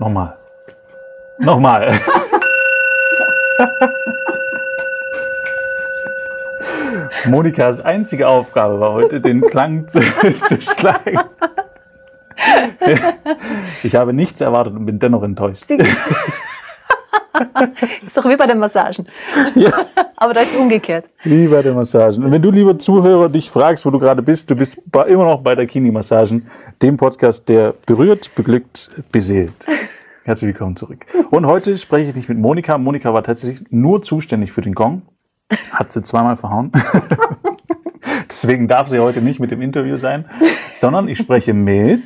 Nochmal. Nochmal. Monikas einzige Aufgabe war heute, den Klang zu, zu schlagen. Ich habe nichts erwartet und bin dennoch enttäuscht. ist doch wie bei den Massagen. Ja. Aber da ist es umgekehrt. Wie bei den Massagen. Und wenn du, lieber Zuhörer, dich fragst, wo du gerade bist, du bist immer noch bei der Kini-Massagen, dem Podcast, der berührt, beglückt, beseelt. Herzlich willkommen zurück. Und heute spreche ich nicht mit Monika. Monika war tatsächlich nur zuständig für den Gong. Hat sie zweimal verhauen. Deswegen darf sie heute nicht mit dem Interview sein, sondern ich spreche mit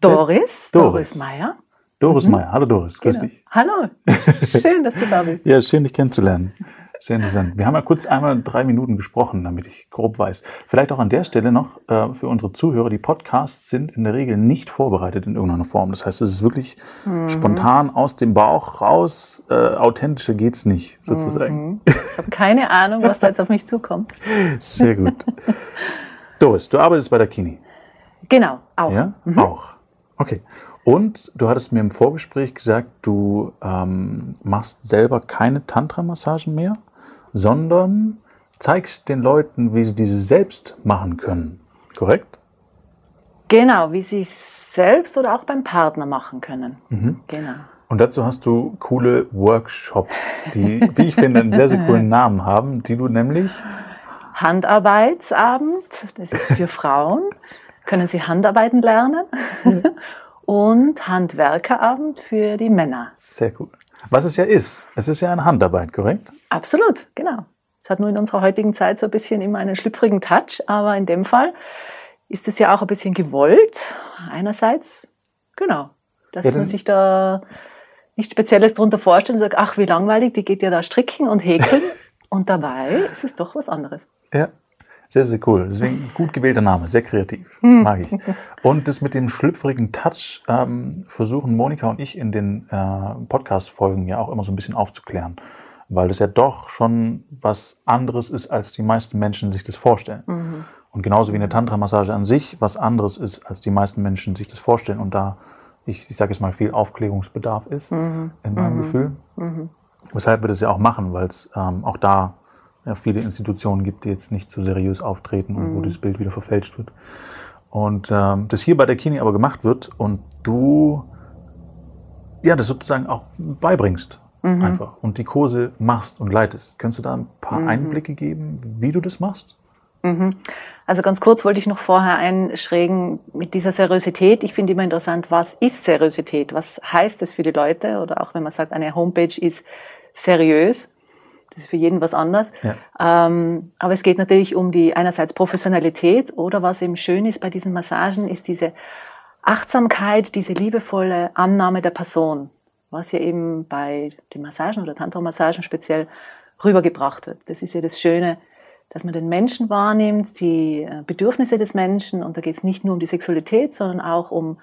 Doris, Doris, Doris Meier. Doris mhm. Meier. Hallo Doris, grüß genau. dich. Hallo, schön, dass du da bist. ja, schön, dich kennenzulernen. Sehr interessant. Wir haben ja kurz einmal drei Minuten gesprochen, damit ich grob weiß. Vielleicht auch an der Stelle noch äh, für unsere Zuhörer, die Podcasts sind in der Regel nicht vorbereitet in irgendeiner Form. Das heißt, es ist wirklich mhm. spontan aus dem Bauch raus. Äh, authentischer geht's nicht, sozusagen. Mhm. Ich habe keine Ahnung, was da jetzt auf mich zukommt. Sehr gut. Doris, du arbeitest bei der Kini. Genau, auch. Ja, mhm. auch. Okay. Und du hattest mir im Vorgespräch gesagt, du ähm, machst selber keine Tantra-Massagen mehr? sondern zeigst den Leuten, wie sie diese selbst machen können. Korrekt? Genau, wie sie es selbst oder auch beim Partner machen können. Mhm. Genau. Und dazu hast du coole Workshops, die, wie ich finde, einen sehr, sehr coolen Namen haben, die du nämlich Handarbeitsabend, das ist für Frauen, können sie Handarbeiten lernen. Und Handwerkerabend für die Männer. Sehr cool. Was es ja ist. Es ist ja eine Handarbeit, korrekt? Absolut, genau. Es hat nur in unserer heutigen Zeit so ein bisschen immer einen schlüpfrigen Touch, aber in dem Fall ist es ja auch ein bisschen gewollt. Einerseits, genau, dass ja, man sich da nichts Spezielles darunter vorstellt und sagt, ach, wie langweilig, die geht ja da stricken und häkeln. und dabei ist es doch was anderes. Ja, sehr, sehr cool. Deswegen gut gewählter Name, sehr kreativ. Hm. Mag ich. Und das mit dem schlüpfrigen Touch ähm, versuchen Monika und ich in den äh, Podcast-Folgen ja auch immer so ein bisschen aufzuklären. Weil das ja doch schon was anderes ist, als die meisten Menschen sich das vorstellen. Mhm. Und genauso wie eine Tantra-Massage an sich was anderes ist, als die meisten Menschen sich das vorstellen. Und da, ich, ich sage jetzt mal, viel Aufklärungsbedarf ist mhm. in meinem mhm. Gefühl. Mhm. Weshalb wir das ja auch machen, weil es ähm, auch da ja, viele Institutionen gibt, die jetzt nicht so seriös auftreten und mhm. wo das Bild wieder verfälscht wird. Und ähm, das hier bei der Kini aber gemacht wird und du ja das sozusagen auch beibringst mhm. einfach und die Kurse machst und leitest. Könntest du da ein paar mhm. Einblicke geben, wie du das machst? Mhm. Also ganz kurz wollte ich noch vorher einschrägen mit dieser Seriosität. Ich finde immer interessant, was ist Seriosität? Was heißt das für die Leute? Oder auch wenn man sagt, eine Homepage ist seriös. Das ist für jeden was anderes. Ja. Ähm, aber es geht natürlich um die einerseits Professionalität oder was eben schön ist bei diesen Massagen, ist diese Achtsamkeit, diese liebevolle Annahme der Person, was ja eben bei den Massagen oder Tantra-Massagen speziell rübergebracht wird. Das ist ja das Schöne, dass man den Menschen wahrnimmt, die äh, Bedürfnisse des Menschen und da geht es nicht nur um die Sexualität, sondern auch um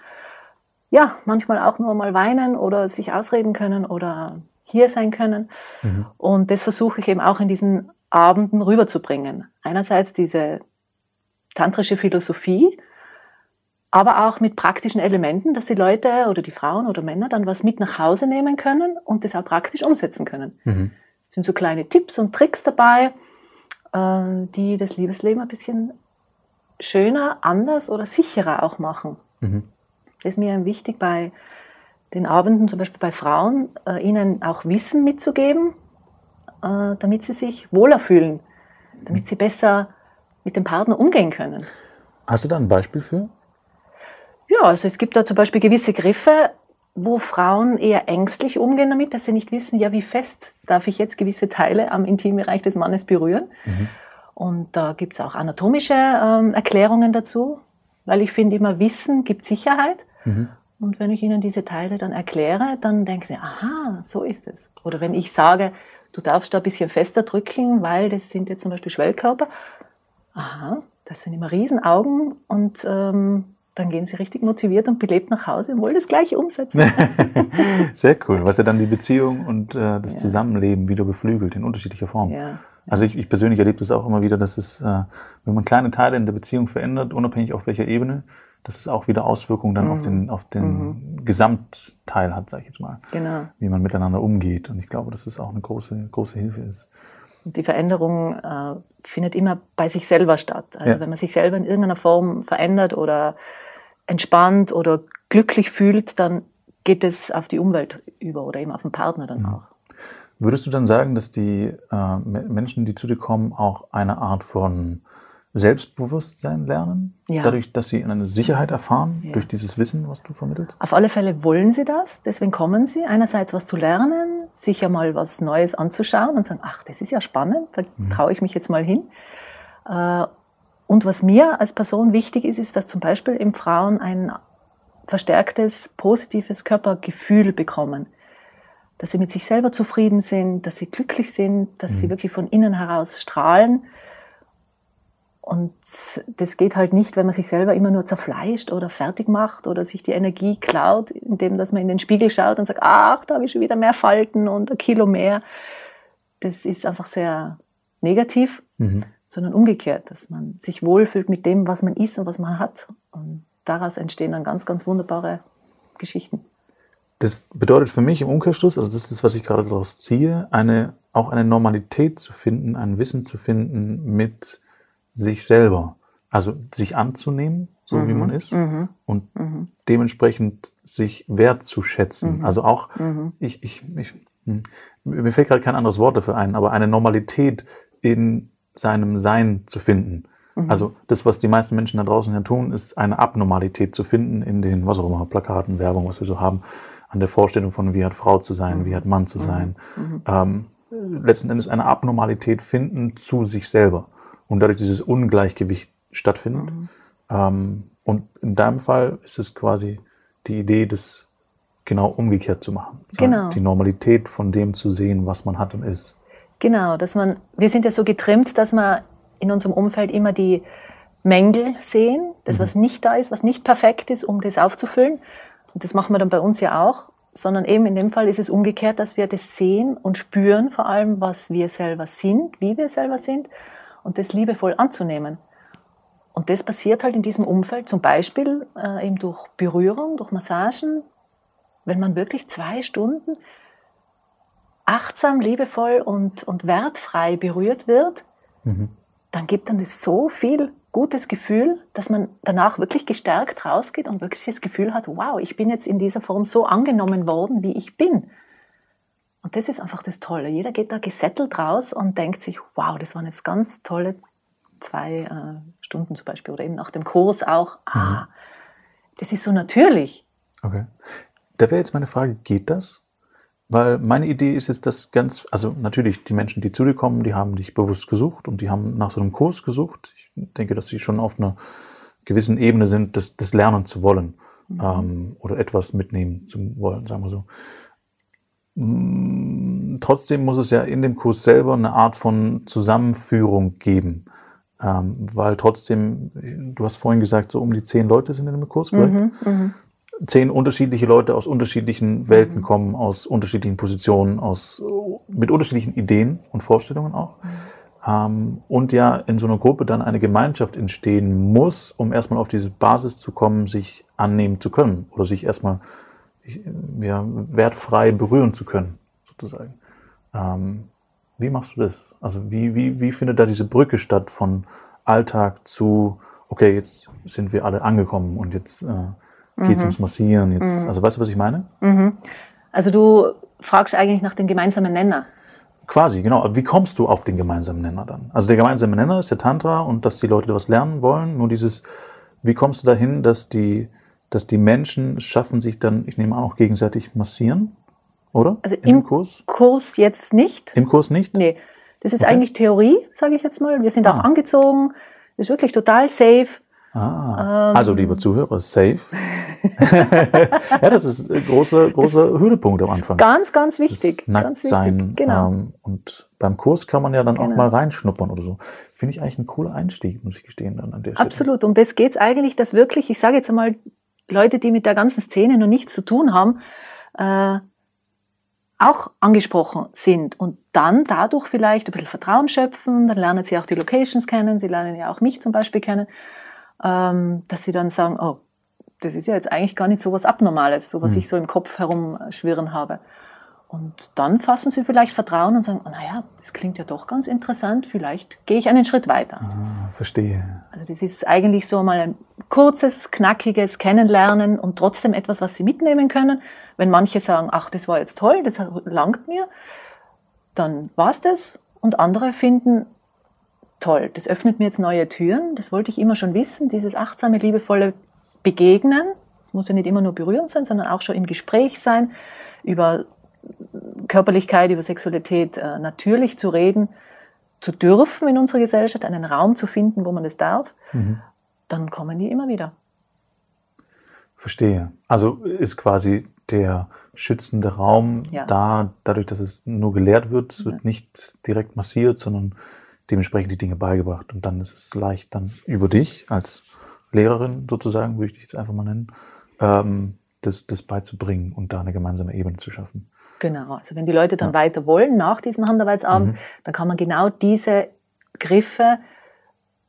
ja, manchmal auch nur mal weinen oder sich ausreden können oder hier sein können. Mhm. Und das versuche ich eben auch in diesen Abenden rüberzubringen. Einerseits diese tantrische Philosophie, aber auch mit praktischen Elementen, dass die Leute oder die Frauen oder Männer dann was mit nach Hause nehmen können und das auch praktisch umsetzen können. Mhm. Es sind so kleine Tipps und Tricks dabei, äh, die das Liebesleben ein bisschen schöner, anders oder sicherer auch machen. Mhm. Das ist mir wichtig bei den Abenden, zum Beispiel bei Frauen, äh, ihnen auch Wissen mitzugeben, äh, damit sie sich wohler fühlen, damit sie besser mit dem Partner umgehen können. Hast du da ein Beispiel für? Ja, also es gibt da zum Beispiel gewisse Griffe, wo Frauen eher ängstlich umgehen damit, dass sie nicht wissen, ja, wie fest darf ich jetzt gewisse Teile am Intimbereich des Mannes berühren. Mhm. Und da gibt es auch anatomische ähm, Erklärungen dazu, weil ich finde immer, Wissen gibt Sicherheit. Mhm. Und wenn ich ihnen diese Teile dann erkläre, dann denken sie, aha, so ist es. Oder wenn ich sage, du darfst da ein bisschen fester drücken, weil das sind jetzt zum Beispiel Schwellkörper. Aha, das sind immer Riesenaugen und ähm, dann gehen sie richtig motiviert und belebt nach Hause und wollen das gleich umsetzen. Sehr cool, was ja dann die Beziehung und äh, das ja. Zusammenleben wieder beflügelt in unterschiedlicher Form. Ja. Also ich, ich persönlich erlebe das auch immer wieder, dass es, äh, wenn man kleine Teile in der Beziehung verändert, unabhängig auf welcher Ebene, dass es auch wieder Auswirkungen dann auf den, auf den Gesamtteil hat, sage ich jetzt mal. Genau. Wie man miteinander umgeht. Und ich glaube, dass das auch eine große, große Hilfe ist. Die Veränderung äh, findet immer bei sich selber statt. Also Ja. wenn man sich selber in irgendeiner Form verändert oder entspannt oder glücklich fühlt, dann geht es auf die Umwelt über oder eben auf den Partner dann auch. Würdest du dann sagen, dass die äh, Me- Menschen, die zu dir kommen, auch eine Art von Selbstbewusstsein lernen? Ja. Dadurch, dass sie eine Sicherheit erfahren, Ja. durch dieses Wissen, was du vermittelst? Auf alle Fälle wollen sie das, deswegen kommen sie. Einerseits was zu lernen, sich ja mal was Neues anzuschauen und sagen, ach, das ist ja spannend, da traue ich mich jetzt mal hin. Äh, Und was mir als Person wichtig ist, ist, dass zum Beispiel eben Frauen ein verstärktes, positives Körpergefühl bekommen. Dass sie mit sich selber zufrieden sind, dass sie glücklich sind, dass sie wirklich von innen heraus strahlen. Und das geht halt nicht, wenn man sich selber immer nur zerfleischt oder fertig macht oder sich die Energie klaut, indem dass man in den Spiegel schaut und sagt, ach, da habe ich schon wieder mehr Falten und ein Kilo mehr. Das ist einfach sehr negativ, sondern umgekehrt, dass man sich wohlfühlt mit dem, was man ist und was man hat. Und daraus entstehen dann ganz, ganz wunderbare Geschichten. Das bedeutet für mich im Umkehrschluss, also das ist, was ich gerade daraus ziehe, eine, auch eine Normalität zu finden, ein Wissen zu finden mit sich selber. Also sich anzunehmen, so wie man ist, und dementsprechend sich wertzuschätzen. Also auch, ich, ich, ich, hm, mir fällt gerade kein anderes Wort dafür ein, aber eine Normalität in seinem Sein zu finden. Also das, was die meisten Menschen da draußen ja tun, ist eine Abnormalität zu finden in den, was auch immer, Plakaten, Werbung, was wir so haben, an der Vorstellung von, wie hat Frau zu sein, wie hat Mann zu sein. Ähm, letzten Endes eine Abnormalität finden zu sich selber und dadurch dieses Ungleichgewicht stattfindet. Ähm, und in deinem Fall ist es quasi die Idee, das genau umgekehrt zu machen. Genau. Die Normalität von dem zu sehen, was man hat und ist. Genau, dass man, wir sind ja so getrimmt, dass wir in unserem Umfeld immer die Mängel sehen, das, was nicht da ist, was nicht perfekt ist, um das aufzufüllen. Und das machen wir dann bei uns ja auch, sondern eben in dem Fall ist es umgekehrt, dass wir das sehen und spüren, vor allem, was wir selber sind, wie wir selber sind und das liebevoll anzunehmen. Und das passiert halt in diesem Umfeld, zum Beispiel äh, eben durch Berührung, durch Massagen, wenn man wirklich zwei Stunden achtsam, liebevoll und, und wertfrei berührt wird, dann gibt dann das so viel gutes Gefühl, dass man danach wirklich gestärkt rausgeht und wirklich das Gefühl hat, wow, ich bin jetzt in dieser Form so angenommen worden, wie ich bin. Und das ist einfach das Tolle. Jeder geht da gesettelt raus und denkt sich, wow, das waren jetzt ganz tolle zwei äh, Stunden zum Beispiel oder eben nach dem Kurs auch. Ah, das ist so natürlich. Okay. Da wäre jetzt meine Frage, geht das? Weil meine Idee ist jetzt, dass ganz, also natürlich die Menschen, die zu dir kommen, die haben dich bewusst gesucht und die haben nach so einem Kurs gesucht. Ich denke, dass sie schon auf einer gewissen Ebene sind, das, das lernen zu wollen ähm, oder etwas mitnehmen zu wollen, sagen wir so. Mm, Trotzdem muss es ja in dem Kurs selber eine Art von Zusammenführung geben. Ähm, weil trotzdem, du hast vorhin gesagt, so um die zehn Leute sind in dem Kurs, korrekt? zehn unterschiedliche Leute aus unterschiedlichen Welten kommen, aus unterschiedlichen Positionen, aus, mit unterschiedlichen Ideen und Vorstellungen auch. Ähm, und ja in so einer Gruppe dann eine Gemeinschaft entstehen muss, um erstmal auf diese Basis zu kommen, sich annehmen zu können oder sich erstmal ja, wertfrei berühren zu können, sozusagen. Ähm, wie machst du das? Also wie, wie, wie findet da diese Brücke statt von Alltag zu, okay, jetzt sind wir alle angekommen und jetzt äh, geht's ums Massieren. Jetzt, Also weißt du, was ich meine? Also du fragst eigentlich nach dem gemeinsamen Nenner. Quasi, genau. Aber wie kommst du auf den gemeinsamen Nenner dann? Also der gemeinsame Nenner ist der Tantra und dass die Leute was lernen wollen. Nur dieses, wie kommst du dahin, dass die, dass die Menschen schaffen, sich dann, ich nehme an, auch gegenseitig massieren? Oder? Also dem im Kurs? Kurs jetzt nicht. Im Kurs nicht? Nee, das ist Okay. eigentlich Theorie, sage ich jetzt mal. Wir sind auch Ah. angezogen. Das ist wirklich total safe. Ah, Ähm. also, liebe Zuhörer, safe. ja, das ist ein großer, großer Höhepunkt am Anfang. Ganz, ganz Das wichtig. ganz Nacktsein. wichtig. Genau. Ähm, und beim Kurs kann man ja dann auch Genau. mal reinschnuppern oder so. Finde ich eigentlich ein cooler Einstieg, muss ich gestehen, dann an der Stelle. Absolut. Um das geht's eigentlich, dass wirklich, ich sage jetzt einmal, Leute, die mit der ganzen Szene noch nichts zu tun haben, äh, auch angesprochen sind und dann dadurch vielleicht ein bisschen Vertrauen schöpfen, dann lernen sie auch die Locations kennen, sie lernen ja auch mich zum Beispiel kennen, ähm, dass sie dann sagen, oh, das ist ja jetzt eigentlich gar nicht so was Abnormales, so was mhm. ich so im Kopf herumschwirren habe. Und dann fassen sie vielleicht Vertrauen und sagen, oh, naja, das klingt ja doch ganz interessant, vielleicht gehe ich einen Schritt weiter. Ah, verstehe. Also das ist eigentlich so mal ein kurzes, knackiges Kennenlernen und trotzdem etwas, was sie mitnehmen können. Wenn manche sagen, ach, das war jetzt toll, das langt mir, dann war's das. Und andere finden, toll, das öffnet mir jetzt neue Türen, das wollte ich immer schon wissen, dieses achtsame, liebevolle Begegnen. Es muss ja nicht immer nur berührend sein, sondern auch schon im Gespräch sein, über Körperlichkeit, über Sexualität äh, natürlich zu reden, zu dürfen in unserer Gesellschaft, einen Raum zu finden, wo man das darf, mhm. dann kommen die immer wieder. Verstehe. Also ist quasi der schützende Raum ja. da, dadurch, dass es nur gelehrt wird, es wird nicht direkt massiert, sondern dementsprechend die Dinge beigebracht. Und dann ist es leicht, dann über dich als Lehrerin sozusagen, würde ich dich jetzt einfach mal nennen, ähm, das, das beizubringen und da eine gemeinsame Ebene zu schaffen. Genau, also wenn die Leute dann ja. weiter wollen nach diesem Handarbeitsabend, mhm. dann kann man genau diese Griffe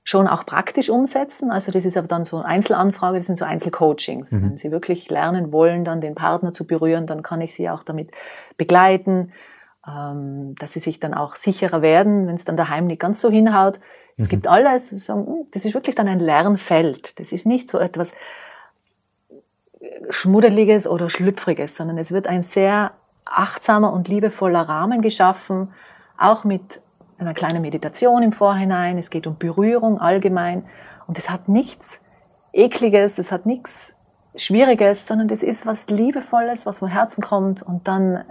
schon auch praktisch umsetzen. Also das ist aber dann so eine Einzelanfrage, das sind so Einzelcoachings. Mhm. Wenn Sie wirklich lernen wollen, dann den Partner zu berühren, dann kann ich Sie auch damit begleiten, ähm, dass Sie sich dann auch sicherer werden, wenn es dann daheim nicht ganz so hinhaut. Es mhm. gibt alles, hm, das ist wirklich dann ein Lernfeld. Das ist nicht so etwas Schmuddeliges oder Schlüpfriges, sondern es wird ein sehr achtsamer und liebevoller Rahmen geschaffen, auch mit einer kleinen Meditation im Vorhinein. Es geht um Berührung allgemein. Und es hat nichts Ekliges, es hat nichts Schwieriges, sondern das ist was Liebevolles, was vom Herzen kommt. Und dann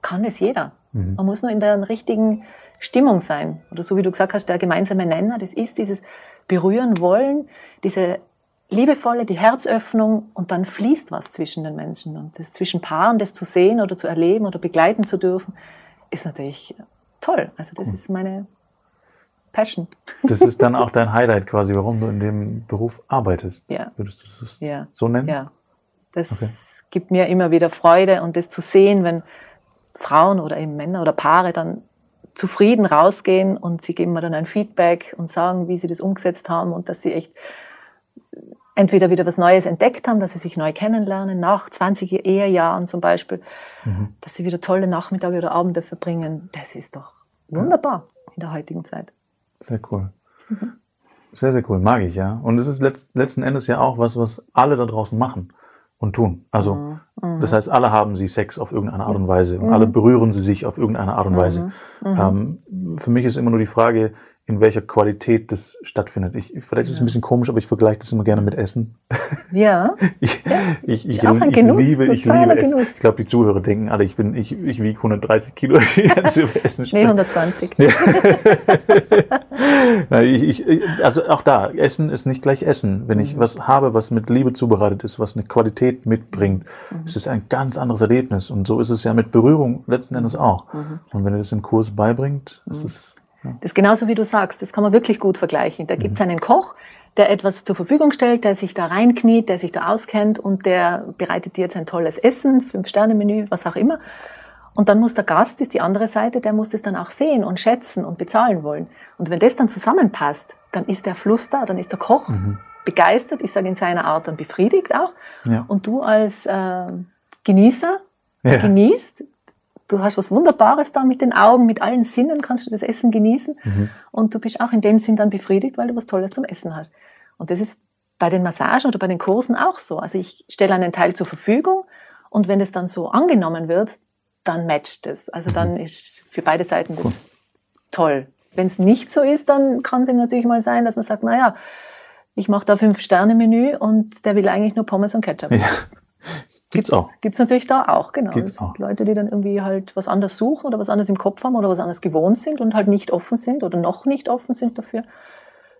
kann es jeder. Mhm. Man muss nur in der richtigen Stimmung sein. Oder so wie du gesagt hast, der gemeinsame Nenner, das ist dieses Berühren wollen, diese liebevolle, die Herzöffnung und dann fließt was zwischen den Menschen. Und das zwischen Paaren, das zu sehen oder zu erleben oder begleiten zu dürfen, ist natürlich toll. Also das cool. ist meine Passion. Das ist dann auch dein Highlight quasi, warum du in dem Beruf arbeitest. Ja. Würdest du das ja. so nennen? Ja. Das okay. gibt mir immer wieder Freude und das zu sehen, wenn Frauen oder eben Männer oder Paare dann zufrieden rausgehen und sie geben mir dann ein Feedback und sagen, wie sie das umgesetzt haben und dass sie echt entweder wieder was Neues entdeckt haben, dass sie sich neu kennenlernen, nach 20 Ehejahren zum Beispiel, mhm. dass sie wieder tolle Nachmittage oder Abende verbringen. Das ist doch wunderbar in der heutigen Zeit. Sehr cool. Mhm. Sehr, sehr cool. Mag ich, ja. Und es ist letzten Endes ja auch was, was alle da draußen machen und tun. Also, mhm. mhm. das heißt, alle haben sie Sex auf irgendeine Art und Weise und mhm. alle berühren sie sich auf irgendeine Art und Weise. Mhm. Ähm, für mich ist immer nur die Frage, in welcher Qualität das stattfindet. Ich, vielleicht ist es ein bisschen komisch, aber ich vergleiche das immer gerne mit Essen. Ja. ich, ich, ich, ich, Genuss, liebe, ich liebe Essen. Ich glaube, die Zuhörer denken alle, ich bin, ich, ich wiege 130 Kilo, Essen Nee, 120. Nein, ich, ich, also auch da, Essen ist nicht gleich Essen. Wenn ich mhm. was habe, was mit Liebe zubereitet ist, was eine Qualität mitbringt, mhm. ist es ein ganz anderes Erlebnis. Und so ist es ja mit Berührung letzten Endes auch. Mhm. Und wenn er das im Kurs beibringt, ist mhm. es das ist genauso wie du sagst, das kann man wirklich gut vergleichen. Da gibt es mhm. einen Koch, der etwas zur Verfügung stellt, der sich da reinkniet, der sich da auskennt und der bereitet dir jetzt ein tolles Essen, Fünf-Sterne-Menü, was auch immer. Und dann muss der Gast, ist die andere Seite, der muss das dann auch sehen und schätzen und bezahlen wollen. Und wenn das dann zusammenpasst, dann ist der Fluss da, dann ist der Koch mhm. begeistert, ich sage in seiner Art dann befriedigt auch. Ja. Und du als äh, Genießer ja. genießt du hast was Wunderbares da mit den Augen, mit allen Sinnen kannst du das Essen genießen mhm. und du bist auch in dem Sinn dann befriedigt, weil du was Tolles zum Essen hast. Und das ist bei den Massagen oder bei den Kursen auch so. Also ich stelle einen Teil zur Verfügung und wenn es dann so angenommen wird, dann matcht es. Also dann mhm. ist für beide Seiten das cool. toll. Wenn es nicht so ist, dann kann es natürlich mal sein, dass man sagt, naja, ich mache da fünf Sterne Menü und der will eigentlich nur Pommes und Ketchup. Ja. Gibt's, gibt's auch. Gibt's natürlich da auch, genau. Gibt's auch. Leute, die dann irgendwie halt was anderes suchen oder was anderes im Kopf haben oder was anderes gewohnt sind und halt nicht offen sind oder noch nicht offen sind dafür.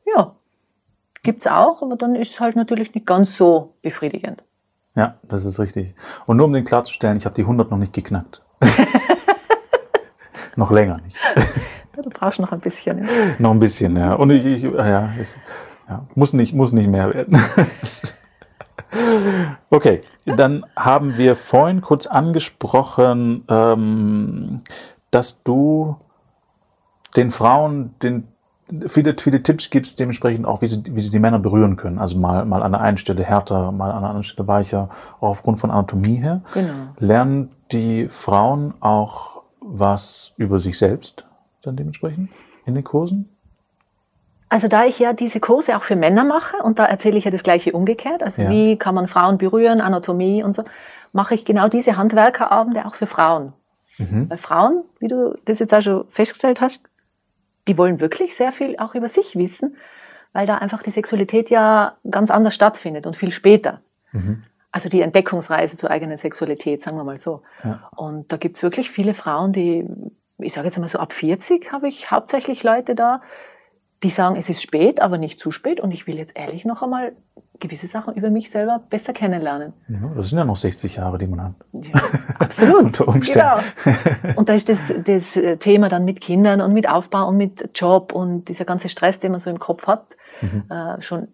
Ja, gibt's auch, aber dann ist es halt natürlich nicht ganz so befriedigend. Ja, das ist richtig. Und nur um den klarzustellen, ich habe die 100 noch nicht geknackt. noch länger nicht. Du brauchst noch ein bisschen. Ja. noch ein bisschen, ja. Und ich, ich ja, es, ja, muss nicht, muss nicht mehr werden. Okay, dann haben wir vorhin kurz angesprochen, ähm, dass du den Frauen den viele, viele Tipps gibt es dementsprechend auch, wie sie, wie sie die Männer berühren können. Also mal, mal an der einen Stelle härter, mal an der anderen Stelle weicher, auch aufgrund von Anatomie her. Genau. Lernen die Frauen auch was über sich selbst dann dementsprechend in den Kursen? Also da ich ja diese Kurse auch für Männer mache und da erzähle ich ja das gleiche umgekehrt, also Ja. wie kann man Frauen berühren, Anatomie und so, mache ich genau diese Handwerkerabende auch für Frauen. Mhm. Weil Frauen, wie du das jetzt auch schon festgestellt hast, die wollen wirklich sehr viel auch über sich wissen, weil da einfach die Sexualität ja ganz anders stattfindet und viel später. Mhm. Also die Entdeckungsreise zur eigenen Sexualität, sagen wir mal so. Ja. Und da gibt's wirklich viele Frauen, die, ich sage jetzt mal so ab 40 habe ich hauptsächlich Leute da, die sagen, es ist spät, aber nicht zu spät und ich will jetzt ehrlich noch einmal gewisse Sachen über mich selber besser kennenlernen. Ja, das sind ja noch 60 Jahre, die man hat. Ja, absolut. Unter Umständen. Genau. Und da ist das, das Thema dann mit Kindern und mit Aufbau und mit Job und dieser ganze Stress, den man so im Kopf hat, äh, schon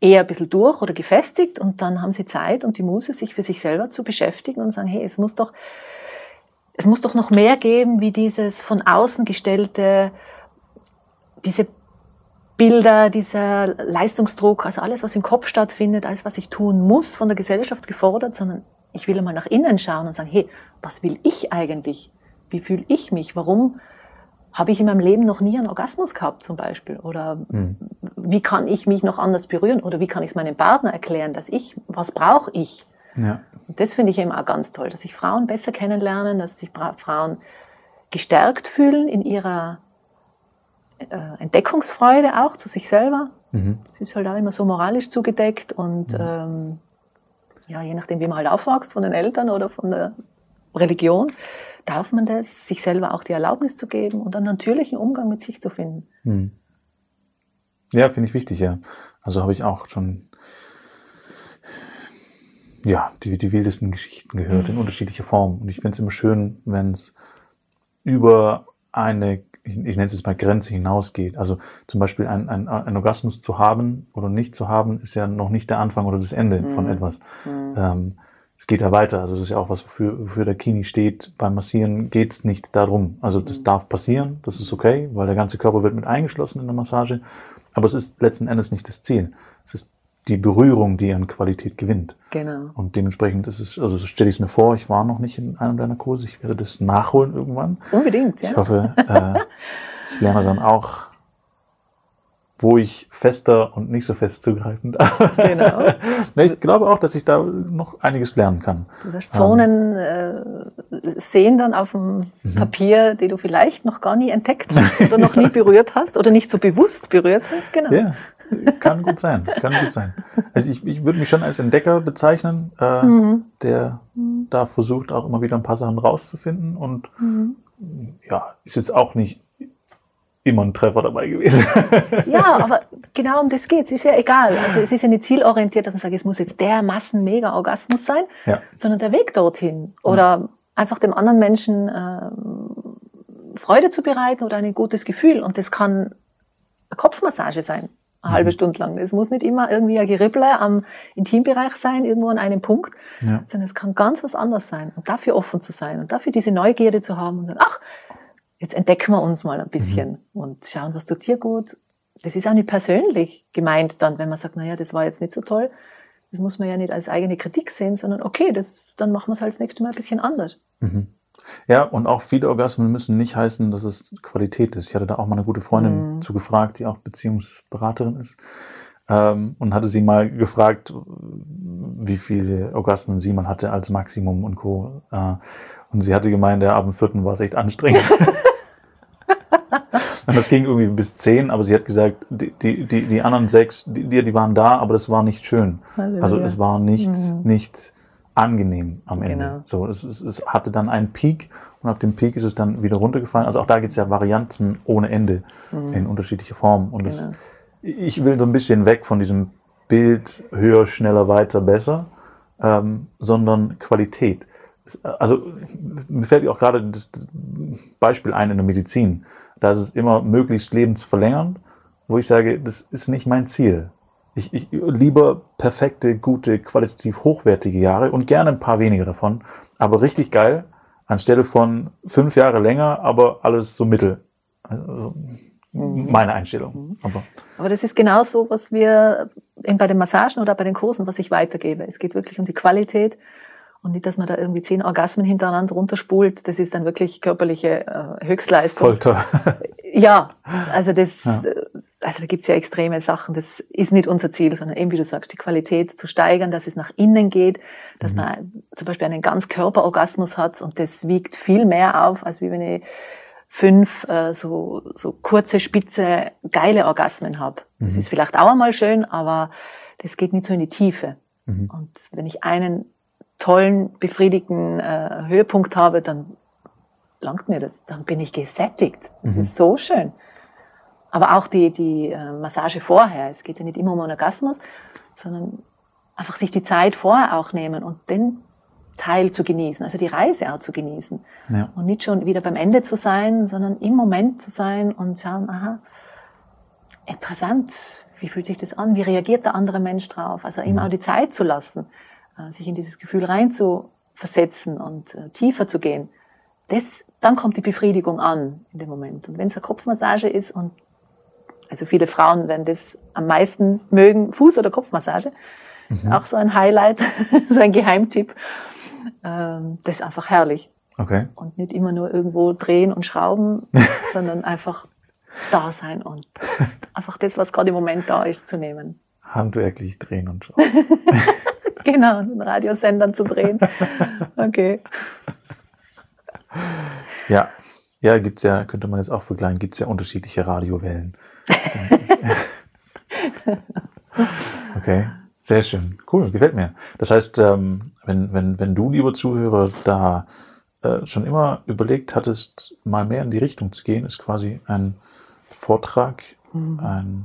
eher ein bisschen durch oder gefestigt und dann haben sie Zeit und die Muße, sich für sich selber zu beschäftigen und sagen, hey, es muss doch, es muss doch noch mehr geben, wie dieses von außen gestellte, diese Bilder, dieser Leistungsdruck, also alles, was im Kopf stattfindet, alles, was ich tun muss, von der Gesellschaft gefordert, sondern ich will einmal nach innen schauen und sagen, hey, was will ich eigentlich? Wie fühle ich mich? Warum habe ich in meinem Leben noch nie einen Orgasmus gehabt zum Beispiel? Oder wie kann ich mich noch anders berühren? Oder wie kann ich es meinem Partner erklären, dass ich, was brauche ich? Ja. Und das finde ich eben auch ganz toll, dass sich Frauen besser kennenlernen, dass sich Frauen gestärkt fühlen in ihrer Entdeckungsfreude auch zu sich selber. Mhm. Es ist halt auch immer so moralisch zugedeckt und ähm, ja, je nachdem, wie man halt aufwächst von den Eltern oder von der Religion, darf man das, sich selber auch die Erlaubnis zu geben und einen natürlichen Umgang mit sich zu finden. Hm. Ja, finde ich wichtig, ja. Also habe ich auch schon ja, die, die wildesten Geschichten gehört in unterschiedlicher Form. Und ich finde es immer schön, wenn es über eine, ich, ich nenne es jetzt mal Grenze hinausgeht. Also zum Beispiel ein, ein, ein Orgasmus zu haben oder nicht zu haben, ist ja noch nicht der Anfang oder das Ende von etwas. Ähm, es geht ja weiter. Also das ist ja auch was, wofür, wofür der Kini steht. Beim Massieren geht es nicht darum. Also das darf passieren, das ist okay, weil der ganze Körper wird mit eingeschlossen in der Massage. Aber es ist letzten Endes nicht das Ziel. Es ist die Berührung, die an Qualität gewinnt. Genau. Und dementsprechend ist es, also so stelle ich es mir vor, ich war noch nicht in einem deiner Kurse, ich werde das nachholen irgendwann. Unbedingt, ja. Ich hoffe, äh, ich lerne dann auch, wo ich fester und nicht so fest zugreifen darf. Genau. Ich glaube auch, dass ich da noch einiges lernen kann. Du wirst Zonen äh, sehen dann auf dem Papier, die du vielleicht noch gar nie entdeckt hast oder noch nie berührt hast oder nicht so bewusst berührt hast. Genau. Ja, kann gut sein, kann gut sein. Also ich, ich würde mich schon als Entdecker bezeichnen, äh, Mhm. der da versucht auch immer wieder ein paar Sachen rauszufinden und Mhm. ja, ist jetzt auch nicht immer ein Treffer dabei gewesen. Ja, aber genau um das geht's. Ist ja egal. Also es ist ja nicht zielorientiert, dass man sagt, es muss jetzt der Massen-Mega-Orgasmus sein, ja. sondern der Weg dorthin. Oder einfach dem anderen Menschen ähm, Freude zu bereiten oder ein gutes Gefühl. Und das kann eine Kopfmassage sein, eine halbe Stunde lang. Es muss nicht immer irgendwie ein Geribble am Intimbereich sein, irgendwo an einem Punkt, Ja. sondern es kann ganz was anderes sein. Und dafür offen zu sein und dafür diese Neugierde zu haben und dann, ach, jetzt entdecken wir uns mal ein bisschen und schauen, was tut dir gut. Das ist auch nicht persönlich gemeint dann, wenn man sagt, naja, das war jetzt nicht so toll. Das muss man ja nicht als eigene Kritik sehen, sondern okay, das, dann machen wir es halt das nächste Mal ein bisschen anders. Ja, und auch viele Orgasmen müssen nicht heißen, dass es Qualität ist. Ich hatte da auch mal eine gute Freundin Mhm. zu gefragt, die auch Beziehungsberaterin ist. Ähm, und hatte sie mal gefragt, wie viele Orgasmen sie mal hatte als Maximum und Co. Äh, und sie hatte gemeint, ja, ab dem vierten war es echt anstrengend. und das ging irgendwie bis zehn, aber sie hat gesagt, die, die, die, die anderen sechs, die, die waren da, aber das war nicht schön. Halleluja. Also es war nicht, nicht angenehm am Ende. Genau. So, es, es, es hatte dann einen Peak und auf dem Peak ist es dann wieder runtergefallen. Also auch da gibt es ja Varianten ohne Ende in unterschiedlicher Form. Und das, Genau. ich will so ein bisschen weg von diesem Bild höher, schneller, weiter, besser, ähm, sondern Qualität. Also mir fällt auch gerade das, das Beispiel ein in der Medizin. Da ist es immer möglichst lebensverlängernd, wo ich sage, das ist nicht mein Ziel. Ich, ich lieber perfekte, gute, qualitativ hochwertige Jahre und gerne ein paar weniger davon, aber richtig geil, anstelle von fünf Jahre länger, aber alles so mittel. Also, mhm. meine Einstellung. Mhm. Aber, Aber das ist genau so, was wir eben bei den Massagen oder bei den Kursen, was ich weitergebe. Es geht wirklich um die Qualität und nicht, dass man da irgendwie zehn Orgasmen hintereinander runterspult. Das ist dann wirklich körperliche äh, Höchstleistung. Folter. ja, also das, ja. Also da gibt's ja extreme Sachen. Das ist nicht unser Ziel, sondern eben, wie du sagst, die Qualität zu steigern, dass es nach innen geht, dass mhm. man zum Beispiel einen ganz Körperorgasmus hat und das wiegt viel mehr auf, als wie wenn ich fünf äh, so, so kurze, spitze, geile Orgasmen habe. Das mhm. ist vielleicht auch einmal schön, aber das geht nicht so in die Tiefe. Mhm. Und wenn ich einen tollen, befriedigten äh, Höhepunkt habe, dann langt mir das. Dann bin ich gesättigt. Das mhm. ist so schön. Aber auch die, die äh, Massage vorher. Es geht ja nicht immer um Orgasmus, sondern einfach sich die Zeit vorher auch nehmen und den Teil zu genießen, also die Reise auch zu genießen. Ja. Und nicht schon wieder beim Ende zu sein, sondern im Moment zu sein und schauen, aha, interessant, wie fühlt sich das an, wie reagiert der andere Mensch drauf? Also ihm auch die Zeit zu lassen, äh, sich in dieses Gefühl rein zu versetzen und äh, tiefer zu gehen. Das, dann kommt die Befriedigung an in dem Moment. Und wenn es eine Kopfmassage ist und also viele Frauen werden das am meisten mögen, Fuß- oder Kopfmassage, mhm. auch so ein Highlight, so ein Geheimtipp. Ähm, das ist einfach herrlich. Okay. Und nicht immer nur irgendwo drehen und schrauben, sondern einfach da sein und einfach das, was gerade im Moment da ist, zu nehmen. Handwerklich drehen und schrauben. genau, den Radiosendern zu drehen. Okay. Ja, ja, gibt's ja, könnte man jetzt auch vergleichen, gibt's ja unterschiedliche Radiowellen. Okay. Sehr schön. Cool, gefällt mir. Das heißt, ähm, wenn, wenn, wenn du, lieber Zuhörer, da äh, schon immer überlegt hattest, mal mehr in die Richtung zu gehen, ist quasi ein Vortrag, mhm. ein,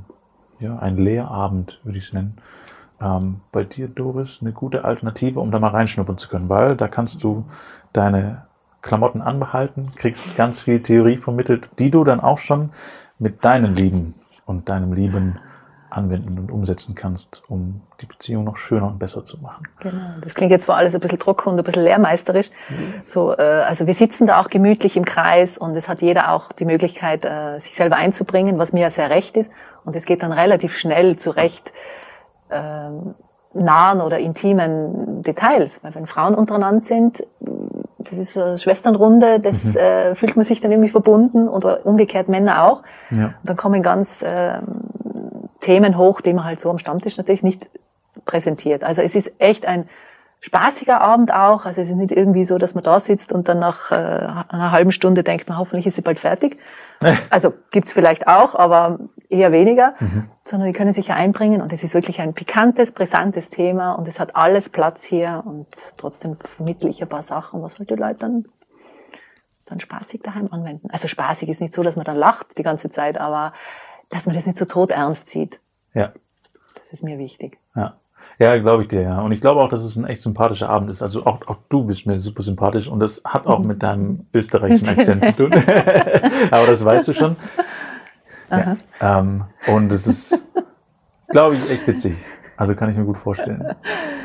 ja, ein Lehrabend, würde ich es nennen. Ähm, bei dir, Doris, eine gute Alternative, um da mal reinschnuppern zu können, weil da kannst du deine Klamotten anbehalten, kriegst ganz viel Theorie vermittelt, die du dann auch schon mit deinen Lieben und deinem Lieben anwenden und umsetzen kannst, um die Beziehung noch schöner und besser zu machen. Genau. Das klingt jetzt zwar alles ein bisschen trocken und ein bisschen lehrmeisterisch. Mhm. So, äh, also wir sitzen da auch gemütlich im Kreis und es hat jeder auch die Möglichkeit, äh, sich selber einzubringen, was mir ja sehr recht ist. Und es geht dann relativ schnell zu recht äh, nahen oder intimen Details. Weil wenn Frauen untereinander sind, das ist eine Schwesternrunde, das mhm. äh, fühlt man sich dann irgendwie verbunden oder umgekehrt Männer auch. Ja. Und dann kommen ganz äh, Themen hoch, die man halt so am Stammtisch natürlich nicht präsentiert. Also es ist echt ein spaßiger Abend auch. Also es ist nicht irgendwie so, dass man da sitzt und dann nach äh, einer halben Stunde denkt man, hoffentlich ist sie bald fertig. Also gibt's vielleicht auch, aber eher weniger, mhm. sondern die können sich ja einbringen und es ist wirklich ein pikantes, brisantes Thema und es hat alles Platz hier und trotzdem vermittle ich ein paar Sachen, was halt die Leute dann, dann spaßig daheim anwenden. Also spaßig ist nicht so, dass man dann lacht die ganze Zeit, aber dass man das nicht so tot ernst sieht. Ja. Das ist mir wichtig. Ja. Ja, glaube ich dir, ja. Und ich glaube auch, dass es ein echt sympathischer Abend ist. Also auch, auch du bist mir super sympathisch und das hat auch mit deinem österreichischen Akzent zu tun. Aber das weißt du schon. Ja. Ähm, und es ist, glaube ich, echt witzig. Also kann ich mir gut vorstellen.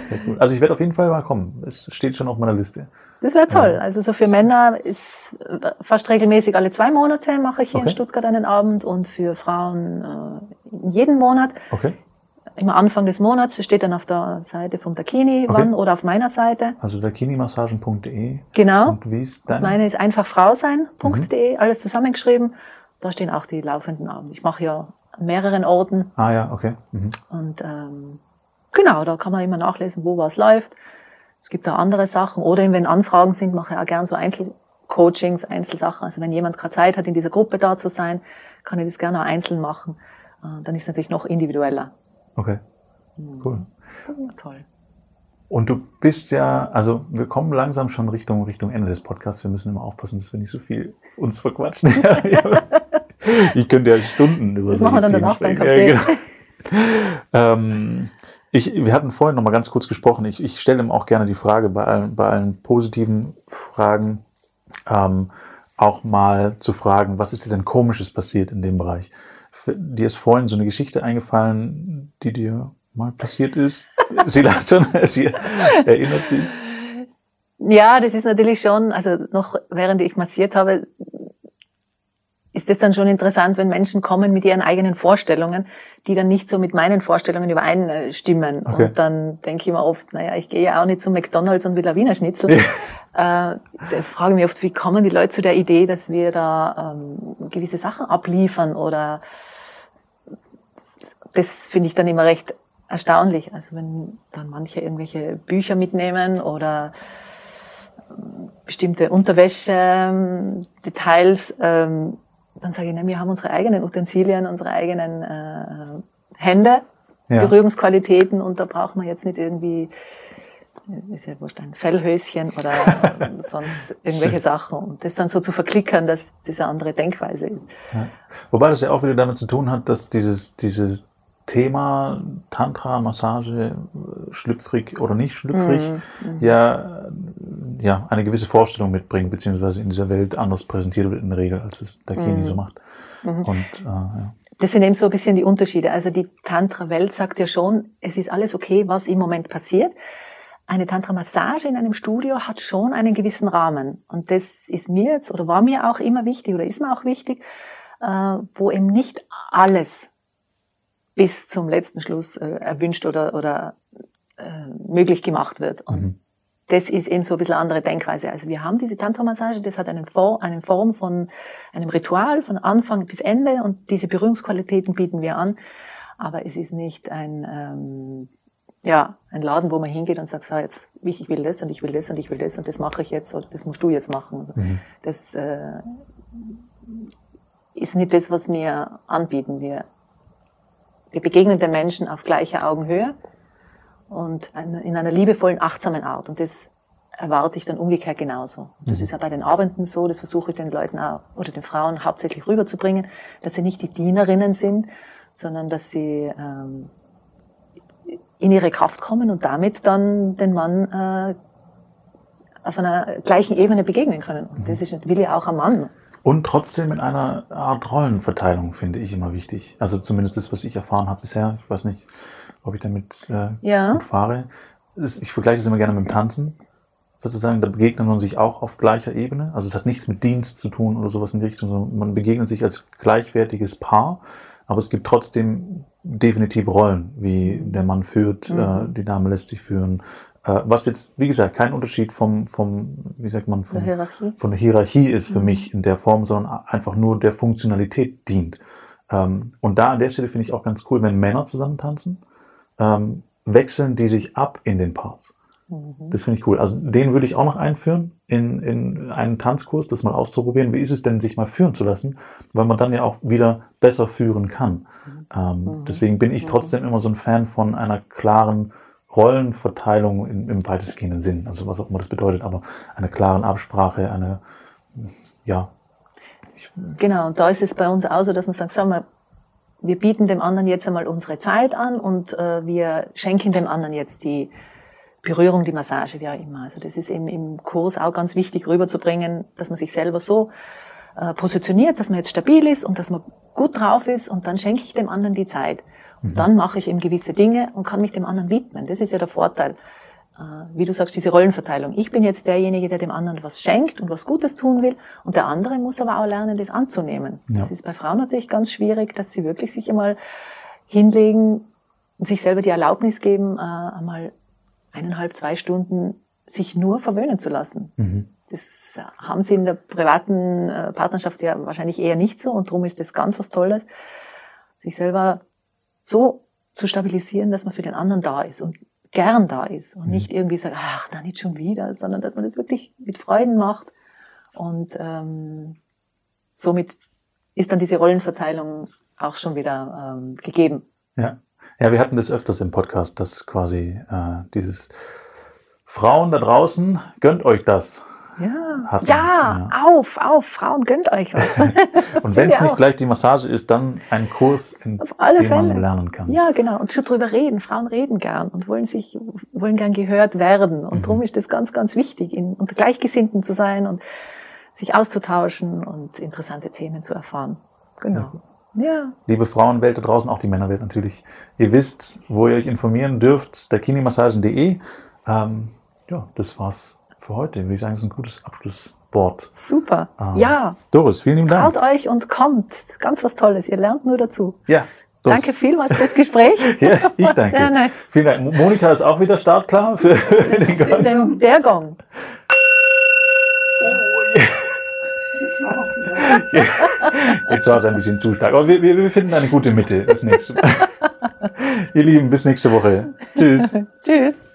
Sehr gut. Also ich werde auf jeden Fall mal kommen. Es steht schon auf meiner Liste. Das wäre toll. Ja. Also so für Männer ist fast regelmäßig alle zwei Monate mache ich hier okay. in Stuttgart einen Abend und für Frauen äh, jeden Monat. Okay. Immer Anfang des Monats, das steht dann auf der Seite vom Dakini okay. wann oder auf meiner Seite. Also dakinimassagen.de. Genau. Und wie ist deine? Meine ist einfach frausein.de, mhm. alles zusammengeschrieben. Da stehen auch die laufenden Abende. Ich mache ja an mehreren Orten. Ah ja, okay. Mhm. Und ähm, genau, da kann man immer nachlesen, wo was läuft. Es gibt auch andere Sachen. Oder wenn Anfragen sind, mache ich auch gern so Einzelcoachings, Einzelsachen. Also wenn jemand gerade Zeit hat, in dieser Gruppe da zu sein, kann ich das gerne auch einzeln machen. Äh, dann ist es natürlich noch individueller. Okay. Mhm. Cool. Toll. Und du bist ja, also wir kommen langsam schon Richtung, Richtung Ende des Podcasts. Wir müssen immer aufpassen, dass wir nicht so viel uns verquatschen. ich könnte ja Stunden über das machen wir dann danach beim Kaffee. Ja, genau. ähm, ich, wir hatten vorhin noch mal ganz kurz gesprochen. Ich, ich stelle ihm auch gerne die Frage bei allen, bei allen positiven Fragen ähm, auch mal zu fragen, was ist dir denn Komisches passiert in dem Bereich? Dir ist vorhin so eine Geschichte eingefallen, die dir mal passiert ist. Sie lacht schon, sie erinnert sich. Ja, das ist natürlich schon, also noch während ich massiert habe, ist es dann schon interessant, wenn Menschen kommen mit ihren eigenen Vorstellungen, die dann nicht so mit meinen Vorstellungen übereinstimmen. Okay. Und dann denke ich mir oft, naja, ich gehe ja auch nicht zu McDonalds und will ein Wiener Schnitzel. äh, da frage ich mich oft, wie kommen die Leute zu der Idee, dass wir da ähm, gewisse Sachen abliefern oder das finde ich dann immer recht erstaunlich. Also wenn dann manche irgendwelche Bücher mitnehmen oder ähm, bestimmte Unterwäsche-Details, ähm, dann sage ich, nein, wir haben unsere eigenen Utensilien, unsere eigenen äh, Hände, ja. Berührungsqualitäten und da braucht man jetzt nicht irgendwie ist ja wurscht, ein Fellhöschen oder sonst irgendwelche Sachen. Und das dann so zu verklickern, dass diese andere Denkweise ist. Ja. Wobei das ja auch wieder damit zu tun hat, dass dieses, dieses Thema Tantra, Massage, schlüpfrig oder nicht schlüpfrig, mhm. ja, ja, eine gewisse Vorstellung mitbringt, beziehungsweise in dieser Welt anders präsentiert wird in der Regel, als es Dakini mhm. so macht. Mhm. Und, äh, ja. Das sind eben so ein bisschen die Unterschiede. Also die Tantra-Welt sagt ja schon, es ist alles okay, was im Moment passiert. Eine Tantra-Massage in einem Studio hat schon einen gewissen Rahmen. Und das ist mir jetzt oder war mir auch immer wichtig oder ist mir auch wichtig, äh, wo eben nicht alles bis zum letzten Schluss äh, erwünscht oder, oder äh, möglich gemacht wird. Und mhm. Das ist eben so ein bisschen andere Denkweise. Also wir haben diese Tantra-Massage, das hat einen, For eine Form von einem Ritual von Anfang bis Ende und diese Berührungsqualitäten bieten wir an. Aber es ist nicht ein, ähm, ja, ein Laden, wo man hingeht und sagt, so, jetzt, ich will das und ich will das und ich will das und das mache ich jetzt oder das musst du jetzt machen. Also mhm. Das äh, ist nicht das, was wir anbieten. Wir wir begegnen den Menschen auf gleicher Augenhöhe und in einer liebevollen, achtsamen Art. Und das erwarte ich dann umgekehrt genauso. Das mhm. ist ja bei den Abenden so, das versuche ich den Leuten auch, oder den Frauen hauptsächlich rüberzubringen, dass sie nicht die Dienerinnen sind, sondern dass sie ähm, in ihre Kraft kommen und damit dann den Mann äh, auf einer gleichen Ebene begegnen können. Und das ist, will ja auch ein Mann. Und trotzdem in einer Art Rollenverteilung finde ich immer wichtig. Also zumindest das, was ich erfahren habe bisher. Ich weiß nicht, ob ich damit äh, ja. gut fahre. Ich vergleiche es immer gerne mit dem Tanzen. Sozusagen, da begegnet man sich auch auf gleicher Ebene. Also es hat nichts mit Dienst zu tun oder sowas in die Richtung, sondern man begegnet sich als gleichwertiges Paar. Aber es gibt trotzdem definitiv Rollen, wie der Mann führt, mhm. äh, die Dame lässt sich führen, äh, was jetzt, wie gesagt, kein Unterschied vom, vom wie sagt man, vom, der von der Hierarchie ist für mhm. mich in der Form, sondern einfach nur der Funktionalität dient. Ähm, und da an der Stelle finde ich auch ganz cool, wenn Männer zusammen tanzen, ähm, wechseln die sich ab in den Parts. Mhm. Das finde ich cool. Also den würde ich auch noch einführen in, in einen Tanzkurs, das mal auszuprobieren. Wie ist es denn, sich mal führen zu lassen? Weil man dann ja auch wieder besser führen kann. Mhm. Ähm, mhm. Deswegen bin ich trotzdem immer so ein Fan von einer klaren Rollenverteilung im, im weitestgehenden Sinn, also was auch immer das bedeutet, aber eine klaren Absprache, eine, ja. Genau, und da ist es bei uns auch so, dass man sagt, sag mal, wir bieten dem anderen jetzt einmal unsere Zeit an und äh, wir schenken dem anderen jetzt die Berührung, die Massage, wie auch immer. Also das ist eben im Kurs auch ganz wichtig rüberzubringen, dass man sich selber so äh, positioniert, dass man jetzt stabil ist und dass man gut drauf ist und dann schenke ich dem anderen die Zeit. Und mhm. dann mache ich eben gewisse Dinge und kann mich dem anderen widmen. Das ist ja der Vorteil. Äh, wie du sagst, diese Rollenverteilung. Ich bin jetzt derjenige, der dem anderen was schenkt und was Gutes tun will. Und der andere muss aber auch lernen, das anzunehmen. Ja. Das ist bei Frauen natürlich ganz schwierig, dass sie wirklich sich einmal hinlegen und sich selber die Erlaubnis geben, äh, einmal eineinhalb, zwei Stunden sich nur verwöhnen zu lassen. Mhm. Das haben sie in der privaten äh, Partnerschaft ja wahrscheinlich eher nicht so und darum ist das ganz was Tolles, sich selber so zu stabilisieren, dass man für den anderen da ist und gern da ist und mhm. nicht irgendwie sagt, ach, da nicht schon wieder, sondern dass man das wirklich mit Freuden macht und ähm, somit ist dann diese Rollenverteilung auch schon wieder ähm, gegeben. Ja. ja, wir hatten das öfters im Podcast, dass quasi äh, dieses Frauen da draußen, gönnt euch das. Ja, ja, ja. auf, auf, Frauen, gönnt euch was. und wenn es nicht gleich die Massage ist, dann ein Kurs, in dem Fälle. man lernen kann. Ja, genau. Und schon drüber reden. Frauen reden gern und wollen sich, wollen gern gehört werden. Und mhm. darum ist es ganz, ganz wichtig, in, unter Gleichgesinnten zu sein und sich auszutauschen und interessante Themen zu erfahren. Genau. Ja. Liebe Frauenwelt da draußen, auch die Männerwelt natürlich. Ihr wisst, wo ihr euch informieren dürft, der Ähm, ja, das war's für heute. Würde ich sagen, ist ein gutes Abschluss, Wort. Super. Ah. Ja, Doris, vielen lieben Dank. traut euch und kommt. Ganz was Tolles. Ihr lernt nur dazu. Ja. Doris. Danke vielmals fürs Gespräch. Ja, ich danke. Sehr nett. Vielen Dank. Monika ist auch wieder startklar für den Gong. Den, der Gong. Jetzt war es ein bisschen zu stark. Aber wir, wir, wir finden eine gute Mitte das nächste Mal. Ihr Lieben, bis nächste Woche. Tschüss. Tschüss.